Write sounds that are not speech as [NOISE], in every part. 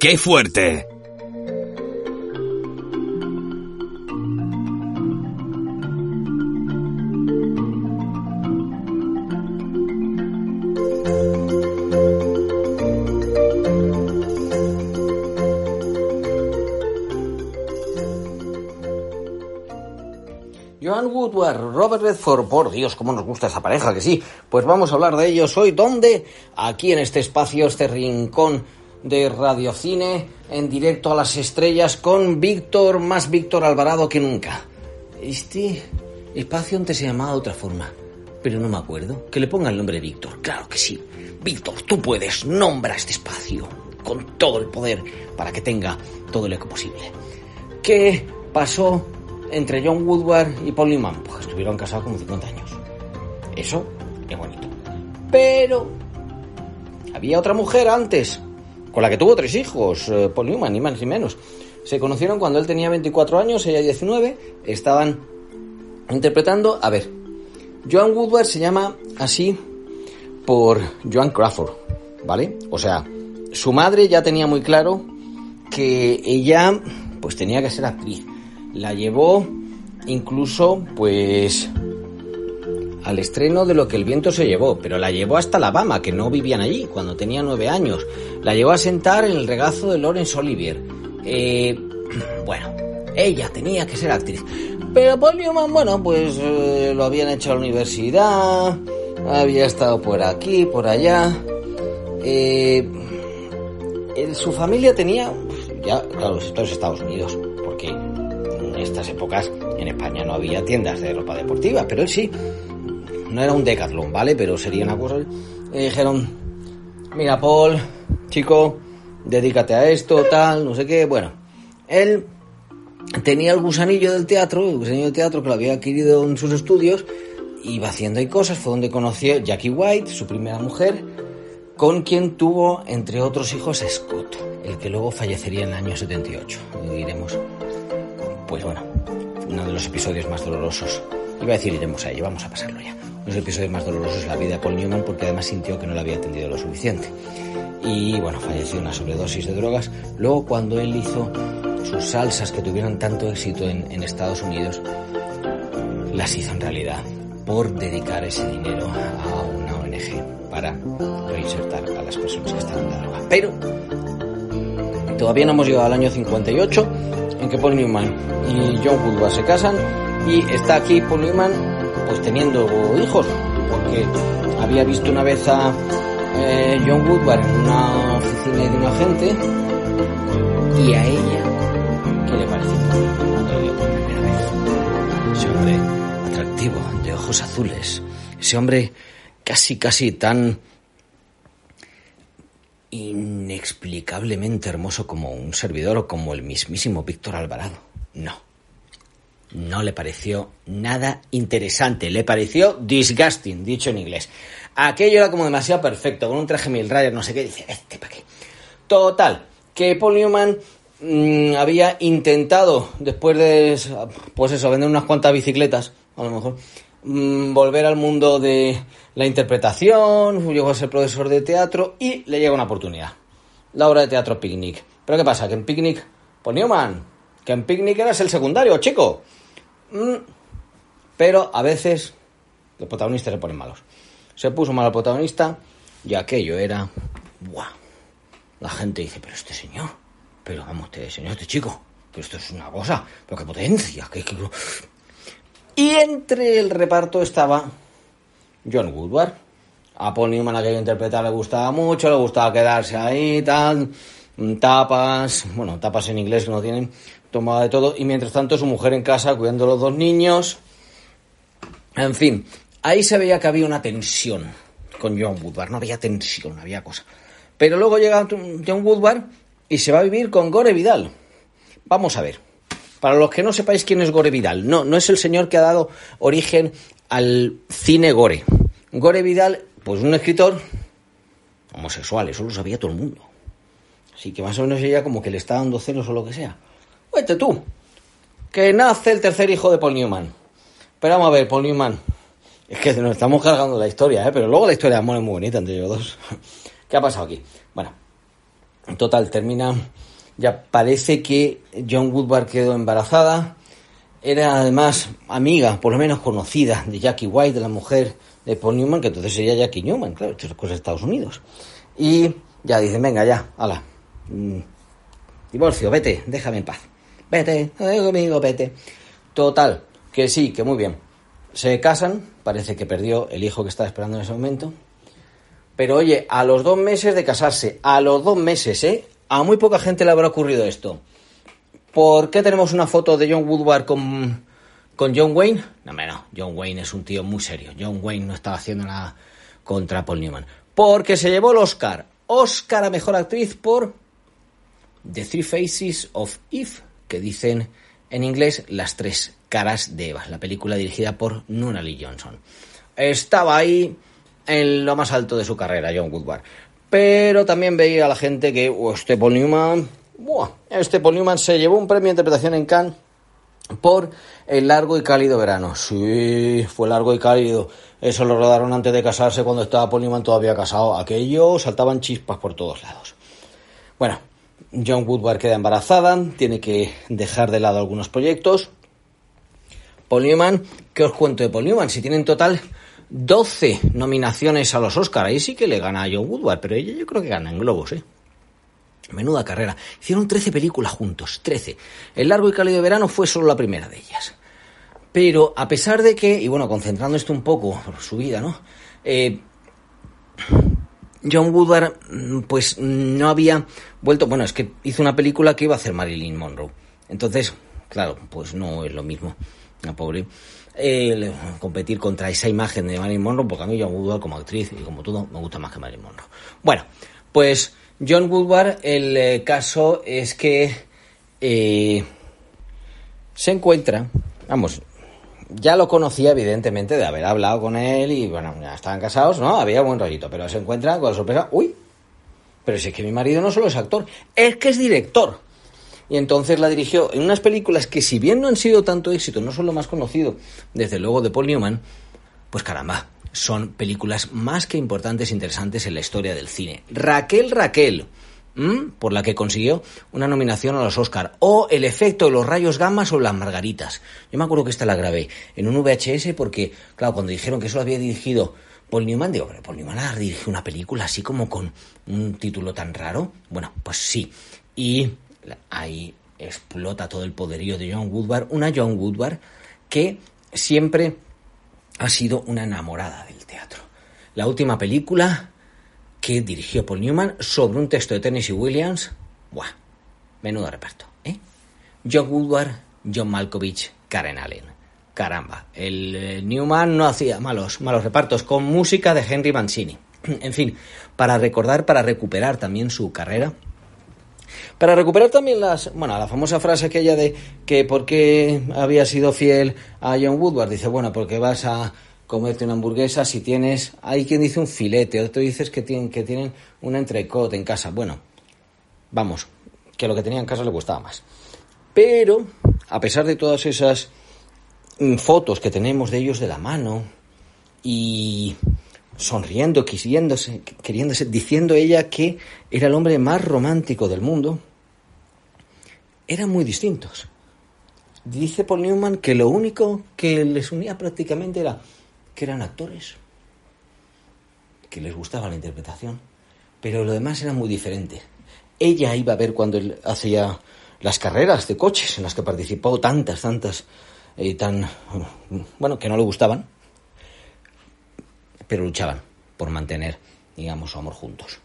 ¡Qué fuerte! Joan Woodward, Robert Redford, por Dios, cómo nos gusta esa pareja, que sí. Pues vamos a hablar de ellos hoy. ¿Dónde? Aquí en este espacio, este rincón de Radiocine, en directo a las estrellas, con Víctor, más Víctor Alvarado que nunca. Este espacio antes se llamaba otra forma, pero no me acuerdo. Que le ponga el nombre Víctor, claro que sí. Víctor, tú puedes, nombra este espacio con todo el poder para que tenga todo el eco posible. ¿Qué pasó entre John Woodward y Paul Newman? Pues estuvieron casados como 50 años. Eso es bonito. Pero había otra mujer antes, con la que tuvo tres hijos, eh, Paul Newman, ni más ni menos. Se conocieron cuando él tenía 24 años, ella 19, estaban interpretando, a ver, Joan Woodward se llama así por Joan Crawford, ¿vale? O sea, su madre ya tenía muy claro que ella pues tenía que ser actriz. La llevó incluso pues al estreno de Lo que el viento se llevó, pero la llevó hasta Alabama, que no vivían allí, cuando tenía nueve años. La llevó a sentar en el regazo de Laurence Olivier. Eh, [CLEARS THROAT] bueno, ella tenía que ser actriz. Pero Paul Newman, bueno, pues eh, lo habían hecho a la universidad, había estado por aquí, por allá. Eh, su familia tenía, ya, claro, esto es Estados Unidos, porque en estas épocas en España no había tiendas de ropa deportiva, pero él sí. No era un decathlon, ¿vale? Pero sería una cosa. Le dijeron, mira, Paul, chico, dedícate a esto, tal, no sé qué. Bueno, él tenía el gusanillo del teatro, el gusanillo del teatro que lo había adquirido en sus estudios, iba haciendo ahí cosas, fue donde conoció Jackie White, su primera mujer, con quien tuvo, entre otros hijos, Scott, el que luego fallecería en el año 78. Lo diremos. Pues bueno, uno de los episodios más dolorosos. Iba a decir, iremos a ello, vamos a pasarlo ya. Uno de los episodios más dolorosos la vida de Paul Newman porque además sintió que no le había atendido lo suficiente. Y bueno, falleció una sobredosis de drogas. Luego, cuando él hizo sus salsas que tuvieron tanto éxito en, en Estados Unidos, las hizo en realidad por dedicar ese dinero a una ONG para reinsertar a las personas que están en la droga. Pero todavía no hemos llegado al año 58 en que Paul Newman y John Woodward se casan y está aquí Paul Newman pues teniendo hijos porque había visto una vez a eh, John Woodward en una oficina de un agente y a ella ¿qué le pareció? Cuando ese hombre atractivo de ojos azules ese hombre casi casi tan inexplicablemente hermoso como un servidor o como el mismísimo Víctor Alvarado. No. No le pareció nada interesante, le pareció disgusting, dicho en inglés. Aquello era como demasiado perfecto, con un traje mil rayas, no sé qué, dice, este para qué. Total, que Paul Newman mmm, había intentado, después de, pues eso, vender unas cuantas bicicletas, a lo mejor, mmm, volver al mundo de la interpretación, llegó a ser profesor de teatro y le llega una oportunidad. La obra de teatro Picnic. Pero ¿qué pasa? Que en Picnic, pues Newman, que en Picnic eras el secundario, chico. Mm, pero a veces los protagonistas se ponen malos. Se puso mal el protagonista y aquello era... ¡Buah! La gente dice, pero este señor, pero vamos, este señor, este chico, pero esto es una cosa, pero qué potencia, que... Y entre el reparto estaba John Woodward. A Paul Newman, a que interpretar, le gustaba mucho, le gustaba quedarse ahí, tal, tapas, bueno, tapas en inglés que no tienen, tomaba de todo, y mientras tanto su mujer en casa cuidando a los dos niños. En fin, ahí se veía que había una tensión con John Woodward, no había tensión, no había cosa. Pero luego llega John Woodward y se va a vivir con Gore Vidal. Vamos a ver. Para los que no sepáis quién es Gore Vidal, no, no es el señor que ha dado origen al cine Gore. Gore Vidal, pues un escritor homosexual, eso lo sabía todo el mundo. Así que más o menos ella como que le está dando celos o lo que sea. Vete tú, que nace el tercer hijo de Paul Newman. Pero vamos a ver, Paul Newman. Es que nos estamos cargando la historia, ¿eh? pero luego la historia de es muy bonita entre ellos dos. [LAUGHS] ¿Qué ha pasado aquí? Bueno, en total, termina. Ya parece que John Woodward quedó embarazada. Era además amiga, por lo menos conocida, de Jackie White, de la mujer de Paul Newman, que entonces sería Jackie Newman, claro, esto es cosa de Estados Unidos. Y ya dicen, venga, ya, hala. Mm, divorcio, vete, déjame en paz. Vete, conmigo, vete. Total, que sí, que muy bien. Se casan, parece que perdió el hijo que estaba esperando en ese momento. Pero oye, a los dos meses de casarse, a los dos meses, ¿eh? A muy poca gente le habrá ocurrido esto. ¿Por qué tenemos una foto de John Woodward con, con John Wayne? No, no, John Wayne es un tío muy serio. John Wayne no estaba haciendo nada contra Paul Newman. Porque se llevó el Oscar. Oscar a Mejor Actriz por The Three Faces of Eve, que dicen en inglés Las Tres Caras de Eva, la película dirigida por Lee Johnson. Estaba ahí en lo más alto de su carrera, John Woodward. Pero también veía a la gente que oh, este Paul Newman, este Paul Newman se llevó un premio de interpretación en Cannes por el largo y cálido verano. Sí, fue largo y cálido. Eso lo rodaron antes de casarse cuando estaba Paul Newman todavía casado. Aquello saltaban chispas por todos lados. Bueno, John Woodward queda embarazada, tiene que dejar de lado algunos proyectos. Paul Newman, ¿qué os cuento de Paul Newman? Si tiene en total 12 nominaciones a los Oscars, ahí sí que le gana a John Woodward, pero ella yo creo que gana en globos, ¿eh? Menuda carrera. Hicieron 13 películas juntos, 13. El largo y cálido verano fue solo la primera de ellas. Pero a pesar de que, y bueno, concentrando esto un poco por su vida, ¿no? Eh, John Woodward, mm, pues no había vuelto. Bueno, es que hizo una película que iba a hacer Marilyn Monroe. Entonces, claro, pues no es lo mismo. La pobre. Competir contra esa imagen de Marilyn Monroe, porque a mí John Woodward como actriz y como todo me gusta más que Marilyn Monroe. Bueno, pues John Woodward, el eh, caso es que eh, se encuentra, vamos, ya lo conocía evidentemente de haber hablado con él y bueno, ya estaban casados, ¿no? Había buen rollito, pero se encuentra con la sorpresa, uy, pero si es que mi marido no solo es actor, es que es director. Y entonces la dirigió en unas películas que si bien no han sido tanto éxito, no son lo más conocido, desde luego de Paul Newman, pues caramba, son películas más que importantes e interesantes en la historia del cine. Raquel Raquel, por la que consiguió una nominación a los Oscar. O El efecto de los rayos gamma o las margaritas. Yo me acuerdo que esta la grabé en un VHS porque, claro, cuando dijeron que eso lo había dirigido Paul Newman, digo, pero Paul Newman ha dirigido una película así como con un título tan raro. Bueno, pues sí. Y ahí explota todo el poderío de John Woodward. Una John Woodward que siempre ha sido una enamorada del teatro. La última película que dirigió Paul Newman sobre un texto de Tennessee Williams. Buah, menudo reparto, ¿eh? John Woodward, John Malkovich, Karen Allen. Caramba, el eh, Newman no hacía malos, malos repartos con música de Henry Mancini. [CLEARS THROAT] en fin, para recordar, para recuperar también su carrera. Para recuperar también las, bueno, la famosa frase aquella de que por qué había sido fiel a John Woodward. Dice, bueno, porque vas a comerte una hamburguesa si tienes, hay quien dice un filete, otro dices que tienen, que tienen un entrecot en casa. Bueno, vamos, que lo que tenía en casa le gustaba más. Pero, a pesar de todas esas mm, fotos que tenemos de ellos de la mano y sonriendo, quisiéndose, queriéndose, diciendo ella que era el hombre más romántico del mundo, eran muy distintos. Dice Paul Newman que lo único que les unía prácticamente era que eran actores, que les gustaba la interpretación, pero lo demás era muy diferente. Ella iba a ver cuando él hacía las carreras de coches en las que participó tantas, tantas, y eh, tan, bueno, que no le gustaban, pero luchaban por mantener, digamos, su amor juntos.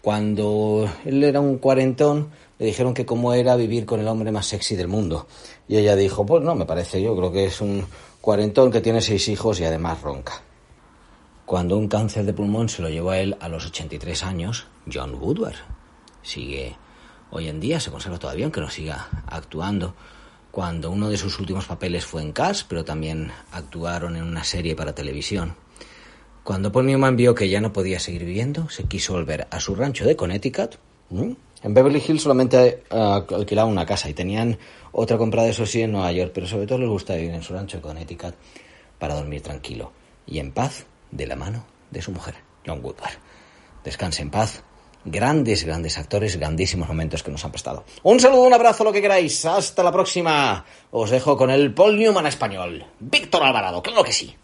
Cuando él era un cuarentón, le dijeron que cómo era vivir con el hombre más sexy del mundo. Y ella dijo, pues no, me parece, yo creo que es un cuarentón que tiene seis hijos y además ronca. cuando un cáncer de pulmón se lo llevó a él a los 83 años, John Woodward. Sigue hoy en día, se conserva todavía, aunque no siga actuando. Cuando uno de sus últimos papeles fue en Cars, pero también actuaron en una serie para televisión. Cuando Paul Newman vio que ya no podía seguir viviendo, se quiso volver a su rancho de Connecticut. En Beverly Hills solamente uh, alquilaba una casa y tenían otra comprada, eso sí, en Nueva York, pero sobre todo les gusta vivir en su rancho de Connecticut para dormir tranquilo y en paz de la mano de su mujer, John Woodward. Descanse en paz. Grandes, grandes actores, grandísimos momentos que nos han prestado. Un saludo, un abrazo, lo que queráis. Hasta la próxima. Os dejo con el Paul Newman español. Víctor Alvarado, claro que sí.